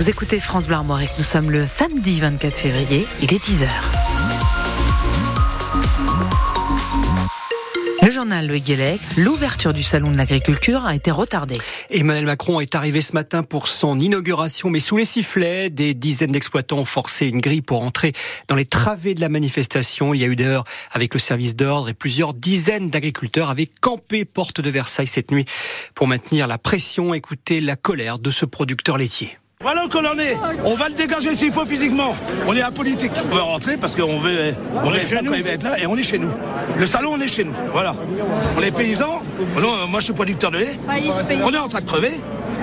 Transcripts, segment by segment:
Vous écoutez France Bleu Armorique, nous sommes le samedi 24 février, il est 10h. Le journal Le Guélec, l'ouverture du salon de l'agriculture a été retardée. Emmanuel Macron est arrivé ce matin pour son inauguration, mais sous les sifflets, des dizaines d'exploitants ont forcé une grille pour entrer dans les travées de la manifestation. Il y a eu d'ailleurs avec le service d'ordre et plusieurs dizaines d'agriculteurs avaient campé porte de Versailles cette nuit pour maintenir la pression. Écoutez la colère de ce producteur laitier. Voilà le en est. On va le dégager s'il faut physiquement. On est apolitique. On veut rentrer parce qu'on veut, on, est chez nous. il va être là et on est chez nous. Le salon, on est chez nous. Voilà. On est paysans. moi, je suis producteur de lait. On est en train de crever.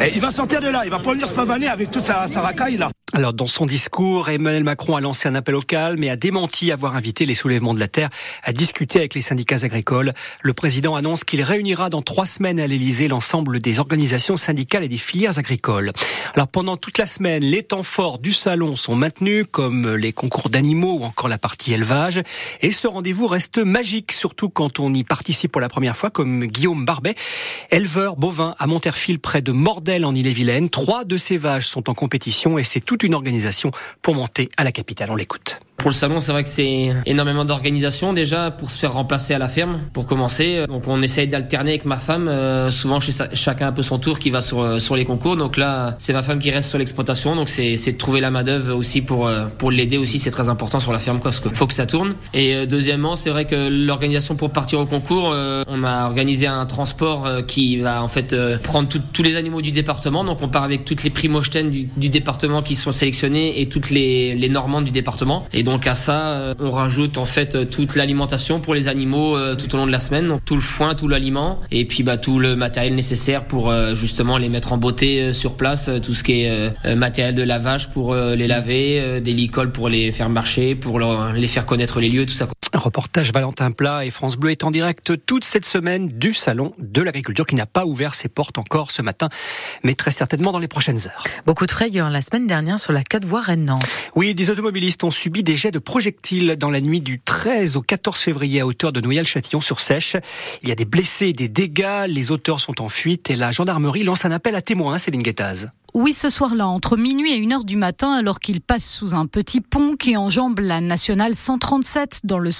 Et il va sortir de là. Il va pas venir se pavaner avec toute sa, sa racaille là. Alors, dans son discours, Emmanuel Macron a lancé un appel au calme et a démenti avoir invité les soulèvements de la terre à discuter avec les syndicats agricoles. Le président annonce qu'il réunira dans trois semaines à l'Elysée l'ensemble des organisations syndicales et des filières agricoles. Alors, pendant toute la semaine, les temps forts du salon sont maintenus, comme les concours d'animaux ou encore la partie élevage. Et ce rendez-vous reste magique, surtout quand on y participe pour la première fois, comme Guillaume Barbet, éleveur bovin à Monterfil près de Mordel en Ille-et-Vilaine. Trois de ses vaches sont en compétition et c'est tout une organisation pour monter à la capitale. On l'écoute. Pour le salon, c'est vrai que c'est énormément d'organisation déjà pour se faire remplacer à la ferme, pour commencer. Donc on essaye d'alterner avec ma femme, euh, souvent chez chacun un peu son tour qui va sur, euh, sur les concours. Donc là, c'est ma femme qui reste sur l'exploitation, donc c'est de trouver la main d'œuvre aussi pour, euh, pour l'aider aussi, c'est très important sur la ferme quoi, parce qu'il faut que ça tourne. Et deuxièmement, c'est vrai que l'organisation pour partir au concours, on a organisé un transport qui va en fait prendre tous les animaux du département. Donc on part avec toutes les primogènes du, du département qui sont sélectionnés et toutes les, les normandes du département. À ça, euh, on rajoute en fait euh, toute l'alimentation pour les animaux euh, tout au long de la semaine, donc tout le foin, tout l'aliment, et puis bah, tout le matériel nécessaire pour justement les mettre en beauté sur place, tout ce qui est matériel de lavage pour les laver, des licoles pour les faire marcher, pour les faire connaître les lieux, tout ça. Reportage Valentin Plat et France Bleu est en direct toute cette semaine du Salon de l'Agriculture qui n'a pas ouvert ses portes encore ce matin, mais très certainement dans les prochaines heures. Beaucoup de frayeurs la semaine dernière sur la 4 voies Rennes-Nantes. Oui, des automobilistes ont subi des jets de projectiles dans la nuit du 13 au 14 février à hauteur de Noyal-Châtillon-sur-Sèche. Il y a des blessés, des dégâts, les auteurs sont en fuite et la gendarmerie lance un appel à témoins, Céline Guettaz. Oui, ce soir-là, entre minuit et 1 heure du matin, alors qu'il passe sous un petit pont qui enjambe la nationale 137 dans le